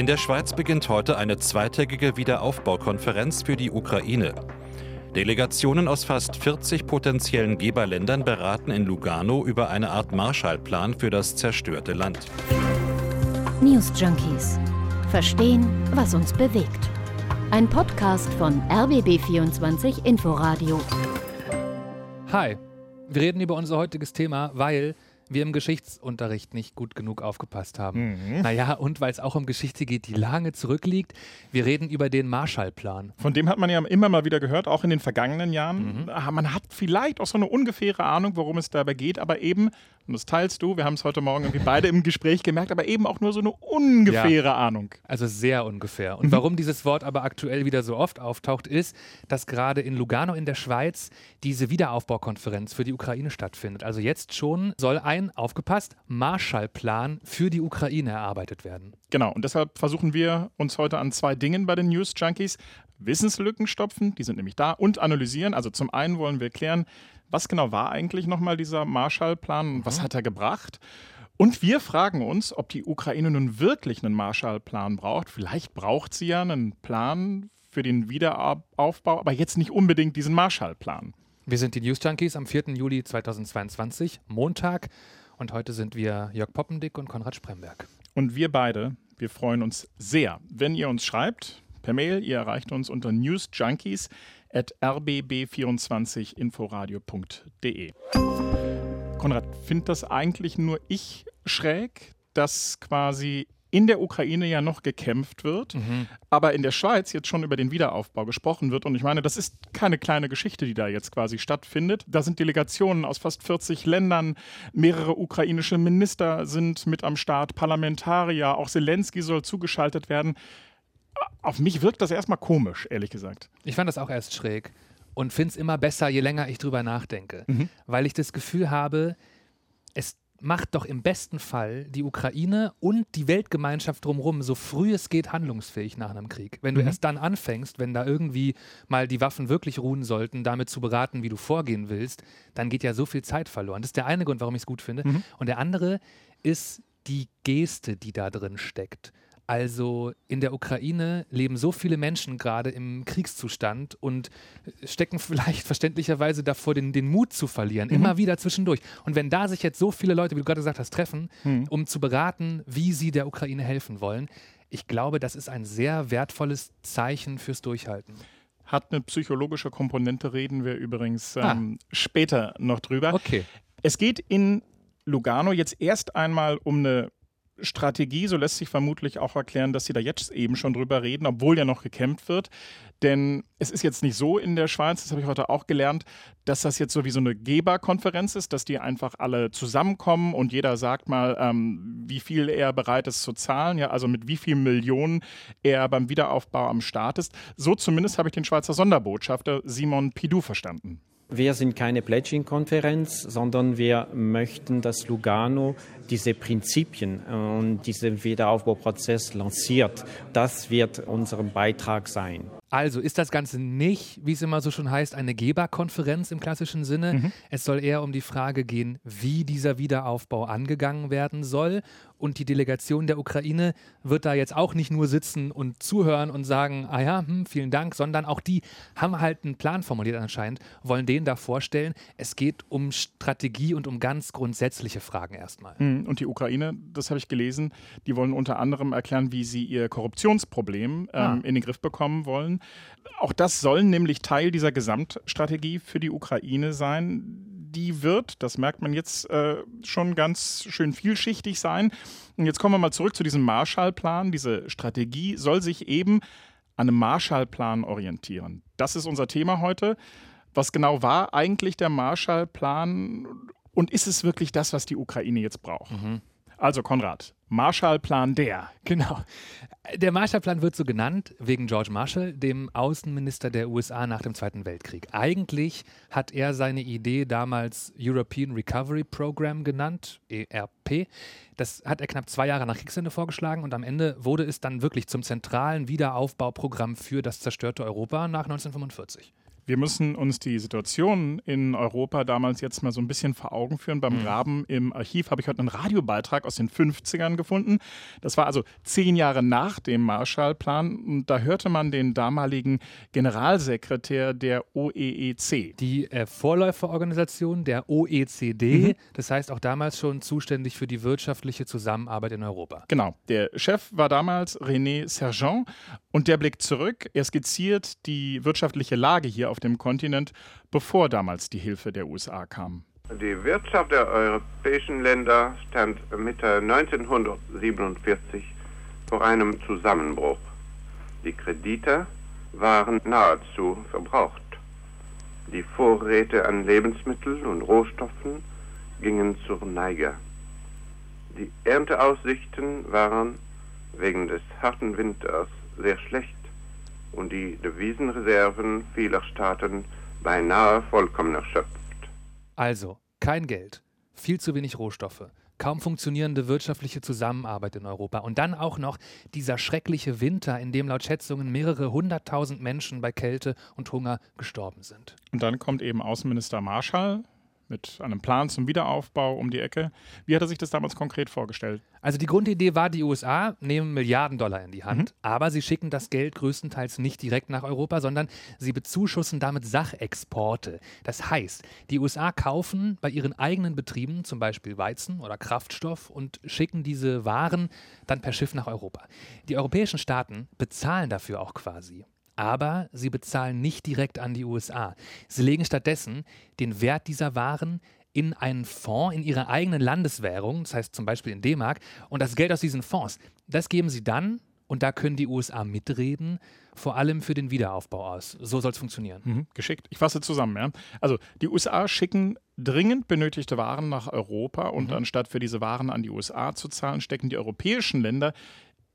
In der Schweiz beginnt heute eine zweitägige Wiederaufbaukonferenz für die Ukraine. Delegationen aus fast 40 potenziellen Geberländern beraten in Lugano über eine Art Marshallplan für das zerstörte Land. News Junkies. Verstehen, was uns bewegt. Ein Podcast von RBB24 Inforadio. Hi, wir reden über unser heutiges Thema, weil wir im Geschichtsunterricht nicht gut genug aufgepasst haben. Mhm. Naja, und weil es auch um Geschichte geht, die lange zurückliegt. Wir reden über den Marshallplan. Von dem hat man ja immer mal wieder gehört, auch in den vergangenen Jahren. Mhm. Ah, man hat vielleicht auch so eine ungefähre Ahnung, worum es dabei geht, aber eben und das teilst du. Wir haben es heute Morgen irgendwie beide im Gespräch gemerkt, aber eben auch nur so eine ungefähre ja, Ahnung. Also sehr ungefähr. Und mhm. warum dieses Wort aber aktuell wieder so oft auftaucht, ist, dass gerade in Lugano in der Schweiz diese Wiederaufbaukonferenz für die Ukraine stattfindet. Also jetzt schon soll ein, aufgepasst, Marshallplan für die Ukraine erarbeitet werden. Genau, und deshalb versuchen wir uns heute an zwei Dingen bei den News Junkies. Wissenslücken stopfen, die sind nämlich da, und analysieren. Also zum einen wollen wir klären, was genau war eigentlich nochmal dieser Marshallplan und was mhm. hat er gebracht? Und wir fragen uns, ob die Ukraine nun wirklich einen Marshallplan braucht. Vielleicht braucht sie ja einen Plan für den Wiederaufbau, aber jetzt nicht unbedingt diesen Marshallplan. Wir sind die News Junkies am 4. Juli 2022, Montag. Und heute sind wir Jörg Poppendick und Konrad Spremberg. Und wir beide, wir freuen uns sehr, wenn ihr uns schreibt per Mail. Ihr erreicht uns unter newsjunkies at rbb24inforadio.de. Konrad, findet das eigentlich nur ich schräg, dass quasi in der Ukraine ja noch gekämpft wird, mhm. aber in der Schweiz jetzt schon über den Wiederaufbau gesprochen wird. Und ich meine, das ist keine kleine Geschichte, die da jetzt quasi stattfindet. Da sind Delegationen aus fast 40 Ländern, mehrere ukrainische Minister sind mit am Start, Parlamentarier, auch Zelensky soll zugeschaltet werden auf mich wirkt das erstmal komisch, ehrlich gesagt. Ich fand das auch erst schräg und finde es immer besser, je länger ich drüber nachdenke, mhm. weil ich das Gefühl habe, es macht doch im besten Fall die Ukraine und die Weltgemeinschaft drumherum so früh es geht handlungsfähig nach einem Krieg. Wenn du mhm. erst dann anfängst, wenn da irgendwie mal die Waffen wirklich ruhen sollten, damit zu beraten, wie du vorgehen willst, dann geht ja so viel Zeit verloren. Das ist der eine Grund, warum ich es gut finde. Mhm. Und der andere ist die Geste, die da drin steckt. Also in der Ukraine leben so viele Menschen gerade im Kriegszustand und stecken vielleicht verständlicherweise davor, den, den Mut zu verlieren, mhm. immer wieder zwischendurch. Und wenn da sich jetzt so viele Leute, wie du gerade gesagt hast, treffen, mhm. um zu beraten, wie sie der Ukraine helfen wollen, ich glaube, das ist ein sehr wertvolles Zeichen fürs Durchhalten. Hat eine psychologische Komponente, reden wir übrigens ah. ähm, ah. später noch drüber. Okay. Es geht in Lugano jetzt erst einmal um eine Strategie, so lässt sich vermutlich auch erklären, dass sie da jetzt eben schon drüber reden, obwohl ja noch gekämpft wird. Denn es ist jetzt nicht so in der Schweiz, das habe ich heute auch gelernt, dass das jetzt so wie so eine Geberkonferenz ist, dass die einfach alle zusammenkommen und jeder sagt mal, ähm, wie viel er bereit ist zu zahlen, ja, also mit wie vielen Millionen er beim Wiederaufbau am Start ist. So zumindest habe ich den Schweizer Sonderbotschafter Simon Pidou verstanden. Wir sind keine Pledging-Konferenz, sondern wir möchten, dass Lugano diese Prinzipien und diesen Wiederaufbauprozess lanciert. Das wird unser Beitrag sein. Also ist das Ganze nicht, wie es immer so schon heißt, eine Geberkonferenz im klassischen Sinne. Mhm. Es soll eher um die Frage gehen, wie dieser Wiederaufbau angegangen werden soll. Und die Delegation der Ukraine wird da jetzt auch nicht nur sitzen und zuhören und sagen, ah ja, hm, vielen Dank, sondern auch die haben halt einen Plan formuliert anscheinend, wollen den da vorstellen. Es geht um Strategie und um ganz grundsätzliche Fragen erstmal. Mhm. Und die Ukraine, das habe ich gelesen, die wollen unter anderem erklären, wie sie ihr Korruptionsproblem ähm, ah. in den Griff bekommen wollen. Auch das soll nämlich Teil dieser Gesamtstrategie für die Ukraine sein. Die wird, das merkt man jetzt äh, schon ganz schön vielschichtig sein. Und jetzt kommen wir mal zurück zu diesem Marshallplan. Diese Strategie soll sich eben an einem Marshallplan orientieren. Das ist unser Thema heute. Was genau war eigentlich der Marshallplan und ist es wirklich das, was die Ukraine jetzt braucht? Mhm. Also Konrad, Marshallplan der. Genau. Der Marshallplan wird so genannt wegen George Marshall, dem Außenminister der USA nach dem Zweiten Weltkrieg. Eigentlich hat er seine Idee damals European Recovery Program genannt, ERP. Das hat er knapp zwei Jahre nach Kriegsende vorgeschlagen und am Ende wurde es dann wirklich zum zentralen Wiederaufbauprogramm für das zerstörte Europa nach 1945. Wir müssen uns die Situation in Europa damals jetzt mal so ein bisschen vor Augen führen. Beim mhm. Graben im Archiv habe ich heute einen Radiobeitrag aus den 50ern gefunden. Das war also zehn Jahre nach dem Marshallplan. Und da hörte man den damaligen Generalsekretär der OEEC. Die äh, Vorläuferorganisation der OECD, mhm. das heißt auch damals schon zuständig für die wirtschaftliche Zusammenarbeit in Europa. Genau. Der Chef war damals René Sergent und der blickt zurück. Er skizziert die wirtschaftliche Lage hier auf dem Kontinent, bevor damals die Hilfe der USA kam. Die Wirtschaft der europäischen Länder stand Mitte 1947 vor einem Zusammenbruch. Die Kredite waren nahezu verbraucht. Die Vorräte an Lebensmitteln und Rohstoffen gingen zur Neige. Die Ernteaussichten waren wegen des harten Winters sehr schlecht und die Devisenreserven vieler Staaten beinahe vollkommen erschöpft. Also, kein Geld, viel zu wenig Rohstoffe, kaum funktionierende wirtschaftliche Zusammenarbeit in Europa und dann auch noch dieser schreckliche Winter, in dem laut Schätzungen mehrere hunderttausend Menschen bei Kälte und Hunger gestorben sind. Und dann kommt eben Außenminister Marshall mit einem Plan zum Wiederaufbau um die Ecke. Wie hat er sich das damals konkret vorgestellt? Also die Grundidee war, die USA nehmen Milliarden Dollar in die Hand, mhm. aber sie schicken das Geld größtenteils nicht direkt nach Europa, sondern sie bezuschussen damit Sachexporte. Das heißt, die USA kaufen bei ihren eigenen Betrieben zum Beispiel Weizen oder Kraftstoff und schicken diese Waren dann per Schiff nach Europa. Die europäischen Staaten bezahlen dafür auch quasi aber sie bezahlen nicht direkt an die USA. Sie legen stattdessen den Wert dieser Waren in einen Fonds, in ihre eigenen Landeswährung, das heißt zum Beispiel in D-Mark, und das Geld aus diesen Fonds, das geben sie dann, und da können die USA mitreden, vor allem für den Wiederaufbau aus. So soll es funktionieren. Mhm, geschickt. Ich fasse zusammen. Ja? Also die USA schicken dringend benötigte Waren nach Europa und mhm. anstatt für diese Waren an die USA zu zahlen, stecken die europäischen Länder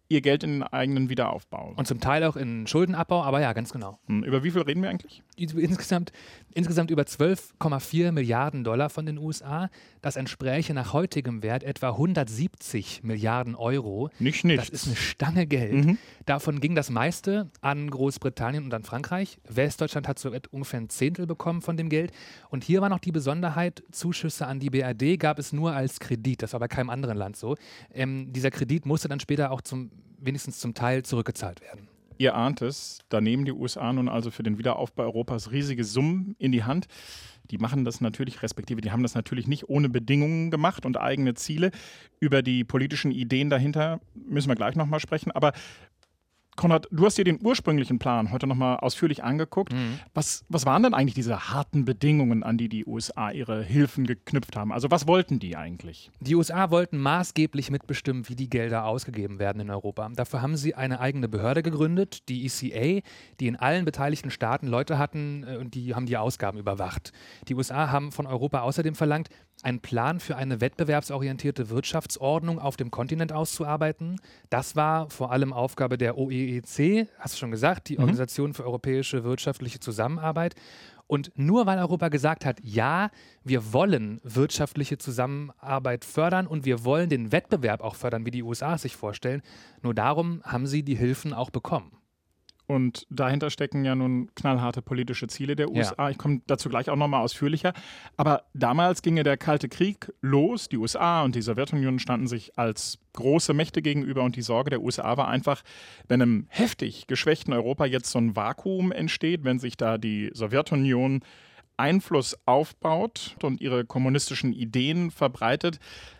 ihr Geld in den eigenen Wiederaufbau. Und zum Teil auch in Schuldenabbau, aber ja, ganz genau. Hm, über wie viel reden wir eigentlich? Insgesamt, insgesamt über 12,4 Milliarden Dollar von den USA. Das entspräche nach heutigem Wert etwa 170 Milliarden Euro. Nicht nichts. Das ist eine Stange Geld. Mhm. Davon ging das meiste an Großbritannien und an Frankreich. Westdeutschland hat so ungefähr ein Zehntel bekommen von dem Geld. Und hier war noch die Besonderheit, Zuschüsse an die BRD gab es nur als Kredit. Das war bei keinem anderen Land so. Ähm, dieser Kredit musste dann später auch zum wenigstens zum Teil zurückgezahlt werden. Ihr ahnt es, da nehmen die USA nun also für den Wiederaufbau Europas riesige Summen in die Hand. Die machen das natürlich, respektive die haben das natürlich nicht ohne Bedingungen gemacht und eigene Ziele. Über die politischen Ideen dahinter müssen wir gleich nochmal sprechen. Aber Konrad, du hast dir den ursprünglichen Plan heute nochmal ausführlich angeguckt. Mhm. Was, was waren denn eigentlich diese harten Bedingungen, an die die USA ihre Hilfen geknüpft haben? Also was wollten die eigentlich? Die USA wollten maßgeblich mitbestimmen, wie die Gelder ausgegeben werden in Europa. Dafür haben sie eine eigene Behörde gegründet, die ECA, die in allen beteiligten Staaten Leute hatten äh, und die haben die Ausgaben überwacht. Die USA haben von Europa außerdem verlangt, einen Plan für eine wettbewerbsorientierte Wirtschaftsordnung auf dem Kontinent auszuarbeiten. Das war vor allem Aufgabe der OEEC, hast du schon gesagt, die mhm. Organisation für europäische wirtschaftliche Zusammenarbeit. Und nur weil Europa gesagt hat, ja, wir wollen wirtschaftliche Zusammenarbeit fördern und wir wollen den Wettbewerb auch fördern, wie die USA es sich vorstellen, nur darum haben sie die Hilfen auch bekommen. Und dahinter stecken ja nun knallharte politische Ziele der USA. Ja. Ich komme dazu gleich auch nochmal ausführlicher. Aber damals ging ja der Kalte Krieg los. Die USA und die Sowjetunion standen sich als große Mächte gegenüber. Und die Sorge der USA war einfach, wenn im heftig geschwächten Europa jetzt so ein Vakuum entsteht, wenn sich da die Sowjetunion Einfluss aufbaut und ihre kommunistischen Ideen verbreitet,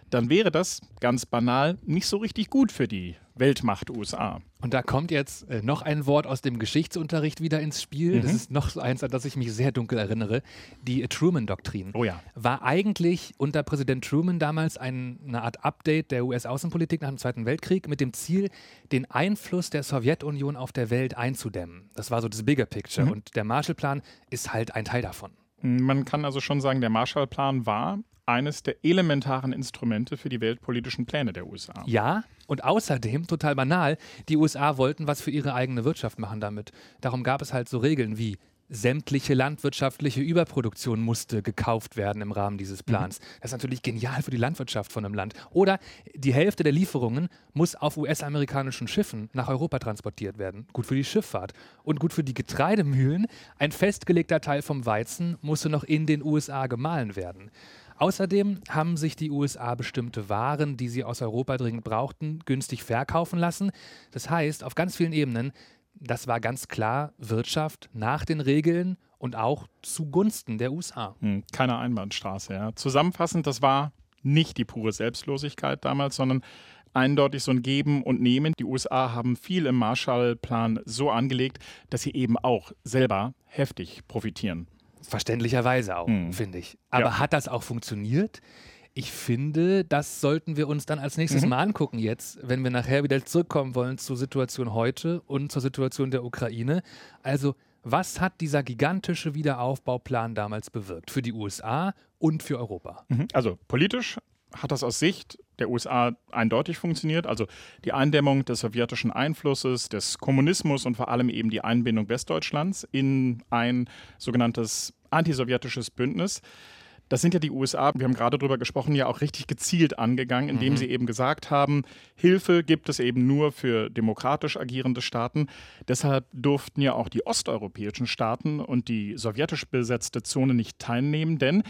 dann wäre das ganz banal nicht so richtig gut für die Weltmacht USA. Und da kommt jetzt äh, noch ein Wort aus dem Geschichtsunterricht wieder ins Spiel. Mhm. Das ist noch so eins, an das ich mich sehr dunkel erinnere. Die Truman-Doktrin. Oh ja. War eigentlich unter Präsident Truman damals ein, eine Art Update der US-Außenpolitik nach dem Zweiten Weltkrieg mit dem Ziel, den Einfluss der Sowjetunion auf der Welt einzudämmen. Das war so das Bigger Picture. Mhm. Und der Marshallplan ist halt ein Teil davon. Man kann also schon sagen, der Marshallplan war eines der elementaren Instrumente für die weltpolitischen Pläne der USA. Ja, und außerdem, total banal, die USA wollten was für ihre eigene Wirtschaft machen damit. Darum gab es halt so Regeln wie sämtliche landwirtschaftliche Überproduktion musste gekauft werden im Rahmen dieses mhm. Plans. Mhm. Das ist natürlich genial für die Landwirtschaft von einem Land. Oder die Hälfte der Lieferungen muss auf US-amerikanischen Schiffen nach Europa transportiert werden. Gut für die Schifffahrt und gut für die Getreidemühlen. Ein festgelegter Teil vom Weizen musste noch in den USA gemahlen werden. Außerdem haben sich die USA bestimmte Waren, die sie aus Europa dringend brauchten, günstig verkaufen lassen. Das heißt, auf ganz vielen Ebenen, das war ganz klar Wirtschaft nach den Regeln und auch zugunsten der USA. Hm, keine Einbahnstraße, ja. Zusammenfassend, das war nicht die pure Selbstlosigkeit damals, sondern eindeutig so ein Geben und Nehmen. Die USA haben viel im Marshallplan so angelegt, dass sie eben auch selber heftig profitieren. Verständlicherweise auch, mhm. finde ich. Aber ja. hat das auch funktioniert? Ich finde, das sollten wir uns dann als nächstes mhm. Mal angucken jetzt, wenn wir nachher wieder zurückkommen wollen zur Situation heute und zur Situation der Ukraine. Also, was hat dieser gigantische Wiederaufbauplan damals bewirkt für die USA und für Europa? Mhm. Also politisch hat das aus Sicht der USA eindeutig funktioniert. Also die Eindämmung des sowjetischen Einflusses, des Kommunismus und vor allem eben die Einbindung Westdeutschlands in ein sogenanntes antisowjetisches Bündnis. Das sind ja die USA, wir haben gerade darüber gesprochen, ja auch richtig gezielt angegangen, indem mhm. sie eben gesagt haben, Hilfe gibt es eben nur für demokratisch agierende Staaten. Deshalb durften ja auch die osteuropäischen Staaten und die sowjetisch besetzte Zone nicht teilnehmen, denn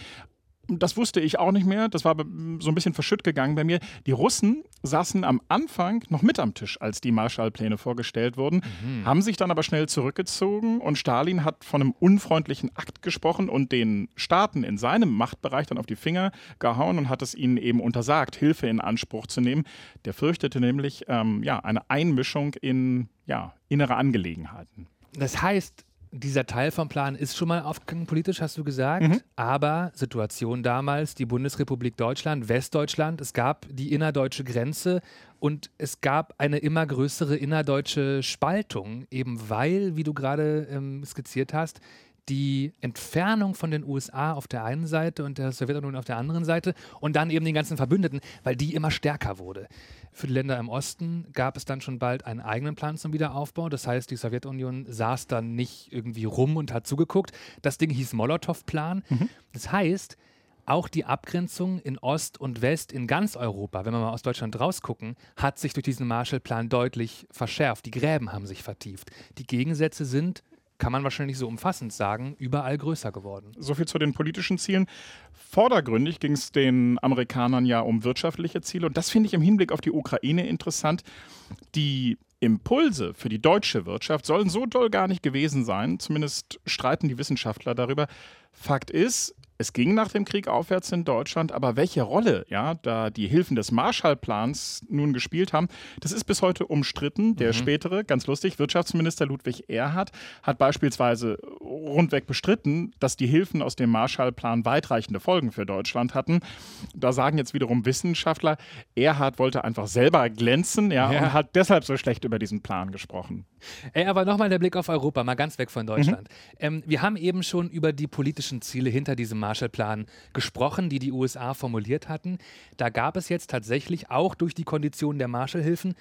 das wusste ich auch nicht mehr. Das war so ein bisschen verschütt gegangen bei mir. Die Russen saßen am Anfang noch mit am Tisch, als die Marshallpläne vorgestellt wurden, mhm. haben sich dann aber schnell zurückgezogen und Stalin hat von einem unfreundlichen Akt gesprochen und den Staaten in seinem Machtbereich dann auf die Finger gehauen und hat es ihnen eben untersagt, Hilfe in Anspruch zu nehmen. Der fürchtete nämlich ähm, ja, eine Einmischung in ja, innere Angelegenheiten. Das heißt, dieser Teil vom Plan ist schon mal aufgegangen politisch, hast du gesagt. Mhm. Aber Situation damals, die Bundesrepublik Deutschland, Westdeutschland, es gab die innerdeutsche Grenze und es gab eine immer größere innerdeutsche Spaltung, eben weil, wie du gerade ähm, skizziert hast, die Entfernung von den USA auf der einen Seite und der Sowjetunion auf der anderen Seite und dann eben den ganzen Verbündeten, weil die immer stärker wurde. Für die Länder im Osten gab es dann schon bald einen eigenen Plan zum Wiederaufbau. Das heißt, die Sowjetunion saß dann nicht irgendwie rum und hat zugeguckt. Das Ding hieß Molotow-Plan. Mhm. Das heißt, auch die Abgrenzung in Ost und West in ganz Europa, wenn wir mal aus Deutschland rausgucken, hat sich durch diesen Marshallplan deutlich verschärft. Die Gräben haben sich vertieft. Die Gegensätze sind kann man wahrscheinlich so umfassend sagen, überall größer geworden. So viel zu den politischen Zielen. Vordergründig ging es den Amerikanern ja um wirtschaftliche Ziele. Und das finde ich im Hinblick auf die Ukraine interessant. Die Impulse für die deutsche Wirtschaft sollen so doll gar nicht gewesen sein. Zumindest streiten die Wissenschaftler darüber. Fakt ist, es ging nach dem Krieg aufwärts in Deutschland, aber welche Rolle ja, da die Hilfen des Marshallplans nun gespielt haben, das ist bis heute umstritten. Der mhm. spätere, ganz lustig, Wirtschaftsminister Ludwig Erhard hat beispielsweise rundweg bestritten, dass die Hilfen aus dem Marshallplan weitreichende Folgen für Deutschland hatten. Da sagen jetzt wiederum Wissenschaftler, Erhard wollte einfach selber glänzen ja, ja. und hat deshalb so schlecht über diesen Plan gesprochen. Ey, aber nochmal der Blick auf Europa, mal ganz weg von Deutschland. Mhm. Ähm, wir haben eben schon über die politischen Ziele hinter diesem Marshallplan gesprochen, die die USA formuliert hatten. Da gab es jetzt tatsächlich auch durch die Konditionen der Marshallhilfen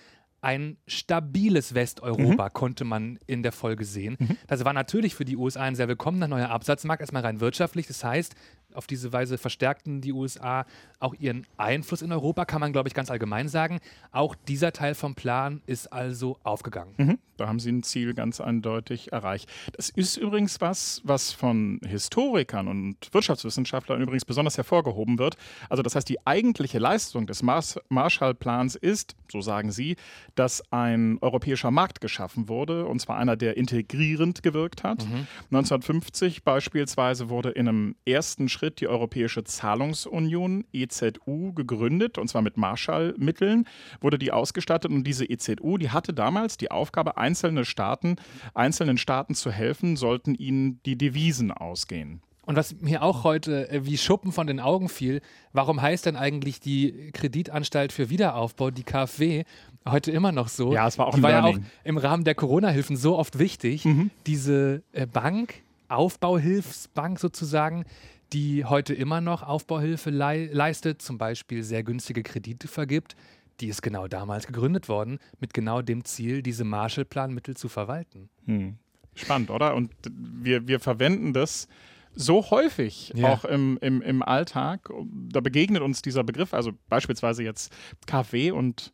ein stabiles Westeuropa, mhm. konnte man in der Folge sehen. Mhm. Das war natürlich für die USA ein sehr willkommener neuer Absatzmarkt, erstmal rein wirtschaftlich. Das heißt, auf diese Weise verstärkten die USA auch ihren Einfluss in Europa, kann man, glaube ich, ganz allgemein sagen. Auch dieser Teil vom Plan ist also aufgegangen. Mhm. Da haben sie ein Ziel ganz eindeutig erreicht. Das ist übrigens was, was von Historikern und Wirtschaftswissenschaftlern übrigens besonders hervorgehoben wird. Also das heißt, die eigentliche Leistung des Mars Marshallplans ist, so sagen sie, dass ein europäischer Markt geschaffen wurde, und zwar einer, der integrierend gewirkt hat. Mhm. 1950 beispielsweise wurde in einem ersten Schritt die Europäische Zahlungsunion EZU gegründet, und zwar mit Marshallmitteln wurde die ausgestattet. Und diese EZU, die hatte damals die Aufgabe, einzelne Staaten, einzelnen Staaten zu helfen, sollten ihnen die Devisen ausgehen. Und was mir auch heute äh, wie Schuppen von den Augen fiel, warum heißt denn eigentlich die Kreditanstalt für Wiederaufbau, die KfW, heute immer noch so? Ja, es war auch die war ja auch im Rahmen der Corona-Hilfen so oft wichtig, mhm. diese äh, Bank, Aufbauhilfsbank sozusagen, die heute immer noch Aufbauhilfe lei leistet, zum Beispiel sehr günstige Kredite vergibt, die ist genau damals gegründet worden, mit genau dem Ziel, diese Marshallplanmittel zu verwalten. Hm. Spannend, oder? Und wir, wir verwenden das so häufig ja. auch im, im, im Alltag. Da begegnet uns dieser Begriff, also beispielsweise jetzt KW und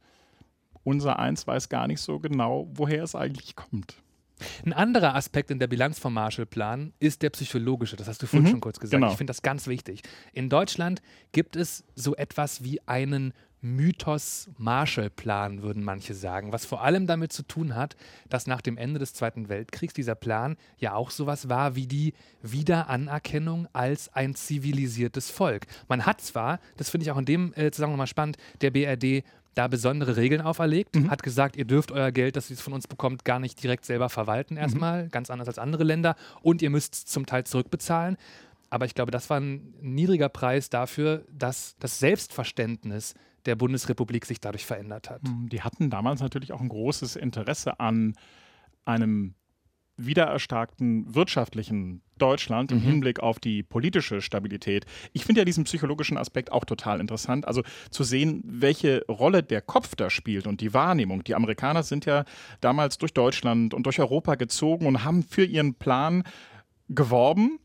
unser Eins weiß gar nicht so genau, woher es eigentlich kommt. Ein anderer Aspekt in der Bilanz vom Marshallplan ist der psychologische. Das hast du vorhin mhm, schon kurz gesagt. Genau. Ich finde das ganz wichtig. In Deutschland gibt es so etwas wie einen Mythos Marshallplan, würden manche sagen, was vor allem damit zu tun hat, dass nach dem Ende des Zweiten Weltkriegs dieser Plan ja auch sowas war wie die Wiederanerkennung als ein zivilisiertes Volk. Man hat zwar, das finde ich auch in dem äh, Zusammenhang nochmal spannend, der BRD da besondere Regeln auferlegt, mhm. hat gesagt, ihr dürft euer Geld, das ihr von uns bekommt, gar nicht direkt selber verwalten erstmal, mhm. ganz anders als andere Länder und ihr müsst es zum Teil zurückbezahlen. Aber ich glaube, das war ein niedriger Preis dafür, dass das Selbstverständnis der Bundesrepublik sich dadurch verändert hat. Hm, die hatten damals natürlich auch ein großes Interesse an einem wiedererstarkten wirtschaftlichen Deutschland im mhm. Hinblick auf die politische Stabilität. Ich finde ja diesen psychologischen Aspekt auch total interessant. Also zu sehen, welche Rolle der Kopf da spielt und die Wahrnehmung. Die Amerikaner sind ja damals durch Deutschland und durch Europa gezogen und haben für ihren Plan geworben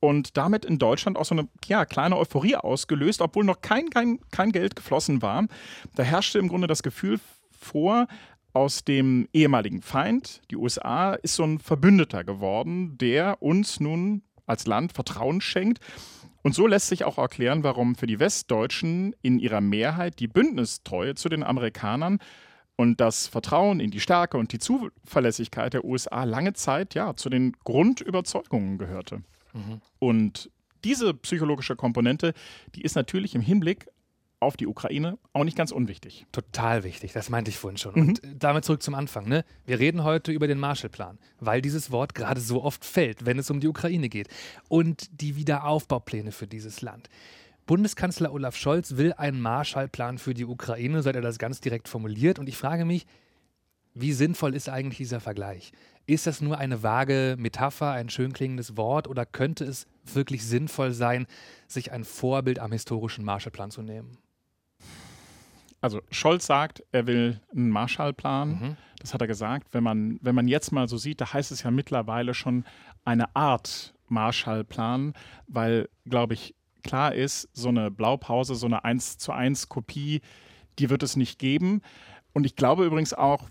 und damit in Deutschland auch so eine ja, kleine Euphorie ausgelöst, obwohl noch kein, kein, kein Geld geflossen war. Da herrschte im Grunde das Gefühl vor, aus dem ehemaligen Feind, die USA, ist so ein Verbündeter geworden, der uns nun als Land Vertrauen schenkt. Und so lässt sich auch erklären, warum für die Westdeutschen in ihrer Mehrheit die Bündnistreue zu den Amerikanern und das Vertrauen in die Stärke und die Zuverlässigkeit der USA lange Zeit ja zu den Grundüberzeugungen gehörte. Mhm. Und diese psychologische Komponente, die ist natürlich im Hinblick auf die Ukraine auch nicht ganz unwichtig. Total wichtig, das meinte ich vorhin schon. Mhm. Und damit zurück zum Anfang. Ne? Wir reden heute über den Marshallplan, weil dieses Wort gerade so oft fällt, wenn es um die Ukraine geht. Und die Wiederaufbaupläne für dieses Land. Bundeskanzler Olaf Scholz will einen Marshallplan für die Ukraine, so hat er das ganz direkt formuliert. Und ich frage mich, wie sinnvoll ist eigentlich dieser Vergleich? Ist das nur eine vage Metapher, ein schön klingendes Wort oder könnte es wirklich sinnvoll sein, sich ein Vorbild am historischen Marshallplan zu nehmen? Also Scholz sagt, er will einen Marshallplan. Mhm. Das hat er gesagt. Wenn man, wenn man jetzt mal so sieht, da heißt es ja mittlerweile schon eine Art Marshallplan, weil, glaube ich, klar ist, so eine Blaupause, so eine 1 zu 1 Kopie, die wird es nicht geben. Und ich glaube übrigens auch,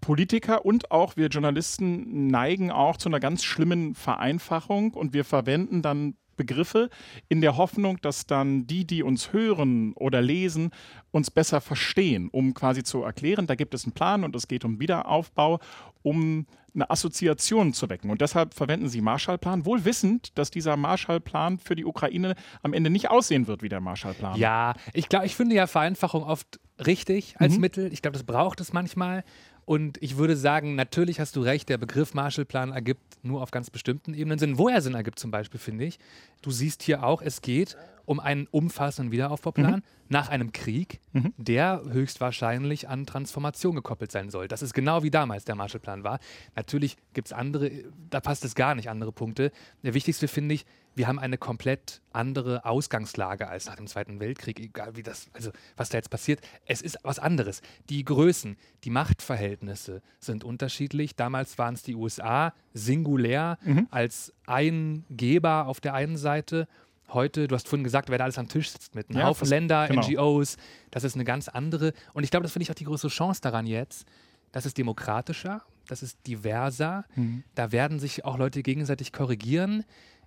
Politiker und auch wir Journalisten neigen auch zu einer ganz schlimmen Vereinfachung und wir verwenden dann Begriffe in der Hoffnung, dass dann die, die uns hören oder lesen, uns besser verstehen, um quasi zu erklären, da gibt es einen Plan und es geht um Wiederaufbau, um eine Assoziation zu wecken. Und deshalb verwenden sie Marshallplan, wohl wissend, dass dieser Marshallplan für die Ukraine am Ende nicht aussehen wird wie der Marshallplan. Ja, ich glaube, ich finde ja Vereinfachung oft richtig als mhm. Mittel. Ich glaube, das braucht es manchmal. Und ich würde sagen, natürlich hast du recht, der Begriff Marshallplan ergibt nur auf ganz bestimmten Ebenen Sinn. Wo er Sinn ergibt zum Beispiel, finde ich. Du siehst hier auch, es geht um einen umfassenden Wiederaufbauplan mhm. nach einem Krieg, mhm. der höchstwahrscheinlich an Transformation gekoppelt sein soll. Das ist genau wie damals der Marshallplan war. Natürlich gibt es andere, da passt es gar nicht, andere Punkte. Der wichtigste finde ich, wir haben eine komplett andere Ausgangslage als nach dem Zweiten Weltkrieg, egal wie das, also was da jetzt passiert. Es ist was anderes. Die Größen, die Machtverhältnisse sind unterschiedlich. Damals waren es die USA singulär mhm. als ein Geber auf der einen Seite. Heute, du hast vorhin gesagt, wer da alles am Tisch sitzt mit einem ja, Haufen Länder, genau. NGOs, das ist eine ganz andere. Und ich glaube, das finde ich auch die größte Chance daran jetzt. Das ist demokratischer, das ist diverser. Mhm. Da werden sich auch Leute gegenseitig korrigieren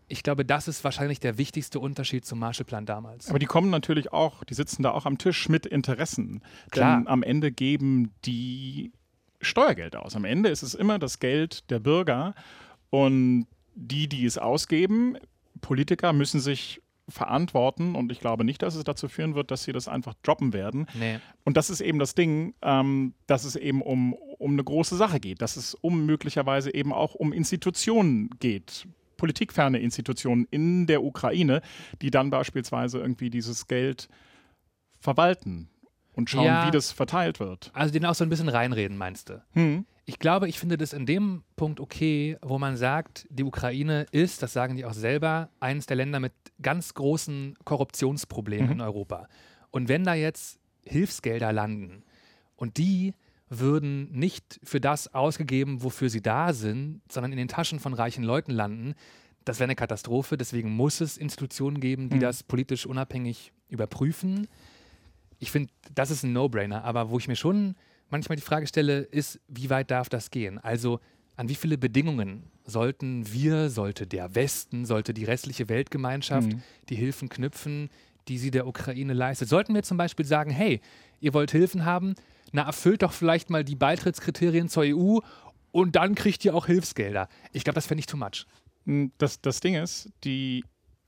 ich glaube, das ist wahrscheinlich der wichtigste Unterschied zum Marshallplan damals. Aber die kommen natürlich auch, die sitzen da auch am Tisch mit Interessen. Klar. Denn am Ende geben die Steuergeld aus. Am Ende ist es immer das Geld der Bürger und die, die es ausgeben, Politiker müssen sich verantworten und ich glaube nicht, dass es dazu führen wird, dass sie das einfach droppen werden. Nee. Und das ist eben das Ding, ähm, dass es eben um, um eine große Sache geht, dass es um möglicherweise eben auch um Institutionen geht politikferne Institutionen in der Ukraine, die dann beispielsweise irgendwie dieses Geld verwalten und schauen, ja, wie das verteilt wird. Also den auch so ein bisschen reinreden, meinst du? Hm. Ich glaube, ich finde das in dem Punkt okay, wo man sagt, die Ukraine ist, das sagen die auch selber, eines der Länder mit ganz großen Korruptionsproblemen mhm. in Europa. Und wenn da jetzt Hilfsgelder landen und die würden nicht für das ausgegeben, wofür sie da sind, sondern in den Taschen von reichen Leuten landen, das wäre eine Katastrophe. Deswegen muss es Institutionen geben, die mhm. das politisch unabhängig überprüfen. Ich finde, das ist ein No-Brainer. Aber wo ich mir schon manchmal die Frage stelle, ist, wie weit darf das gehen? Also an wie viele Bedingungen sollten wir, sollte der Westen, sollte die restliche Weltgemeinschaft mhm. die Hilfen knüpfen, die sie der Ukraine leistet? Sollten wir zum Beispiel sagen, hey, ihr wollt Hilfen haben, na erfüllt doch vielleicht mal die Beitrittskriterien zur EU und dann kriegt ihr auch Hilfsgelder. Ich glaube, das fände ich too much. Hm, das, das Ding ist, die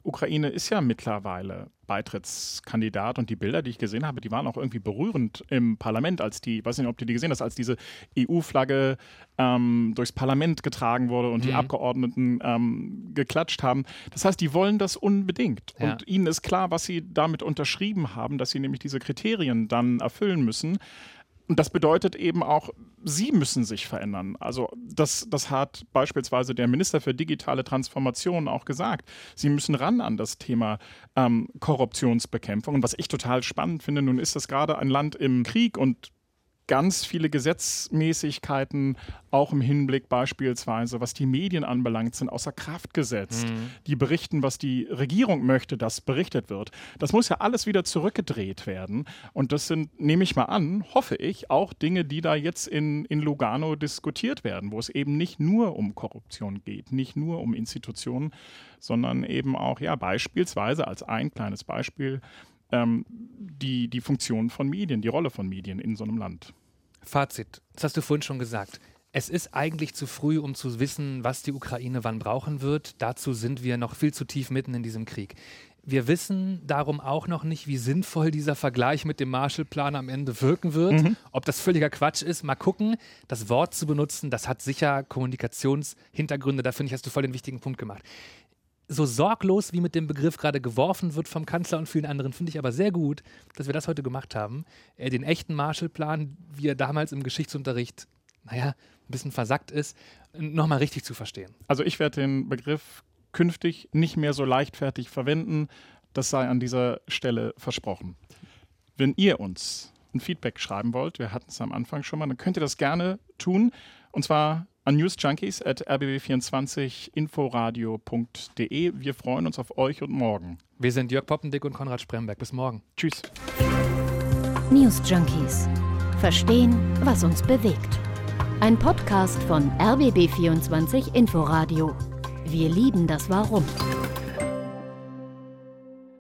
Ukraine ist ja mittlerweile Beitrittskandidat und die Bilder, die ich gesehen habe, die waren auch irgendwie berührend im Parlament, als die, weiß nicht, ob du die gesehen hast, als diese EU-Flagge ähm, durchs Parlament getragen wurde und mhm. die Abgeordneten ähm, geklatscht haben. Das heißt, die wollen das unbedingt. Ja. Und ihnen ist klar, was sie damit unterschrieben haben, dass sie nämlich diese Kriterien dann erfüllen müssen. Und das bedeutet eben auch, sie müssen sich verändern. Also das, das hat beispielsweise der Minister für digitale Transformation auch gesagt. Sie müssen ran an das Thema ähm, Korruptionsbekämpfung. Und was ich total spannend finde, nun ist das gerade ein Land im Krieg und ganz viele Gesetzmäßigkeiten, auch im Hinblick beispielsweise, was die Medien anbelangt, sind außer Kraft gesetzt. Mhm. Die berichten, was die Regierung möchte, dass berichtet wird. Das muss ja alles wieder zurückgedreht werden. Und das sind, nehme ich mal an, hoffe ich, auch Dinge, die da jetzt in, in Lugano diskutiert werden, wo es eben nicht nur um Korruption geht, nicht nur um Institutionen, sondern eben auch, ja, beispielsweise als ein kleines Beispiel, ähm, die, die Funktion von Medien, die Rolle von Medien in so einem Land. Fazit, das hast du vorhin schon gesagt. Es ist eigentlich zu früh, um zu wissen, was die Ukraine wann brauchen wird. Dazu sind wir noch viel zu tief mitten in diesem Krieg. Wir wissen darum auch noch nicht, wie sinnvoll dieser Vergleich mit dem Marshallplan am Ende wirken wird. Mhm. Ob das völliger Quatsch ist, mal gucken. Das Wort zu benutzen, das hat sicher Kommunikationshintergründe. Da finde ich, hast du voll den wichtigen Punkt gemacht so sorglos wie mit dem Begriff gerade geworfen wird vom Kanzler und vielen anderen, finde ich aber sehr gut, dass wir das heute gemacht haben. Äh, den echten Marshallplan, wie er damals im Geschichtsunterricht, naja, ein bisschen versackt ist, nochmal richtig zu verstehen. Also ich werde den Begriff künftig nicht mehr so leichtfertig verwenden. Das sei an dieser Stelle versprochen. Wenn ihr uns ein Feedback schreiben wollt, wir hatten es am Anfang schon mal, dann könnt ihr das gerne tun. Und zwar an newsjunkies at rbb24inforadio.de. Wir freuen uns auf euch und morgen. Wir sind Jörg Poppendick und Konrad Spremberg. Bis morgen. Tschüss. News Junkies. Verstehen, was uns bewegt. Ein Podcast von RBB24 Inforadio. Wir lieben das Warum.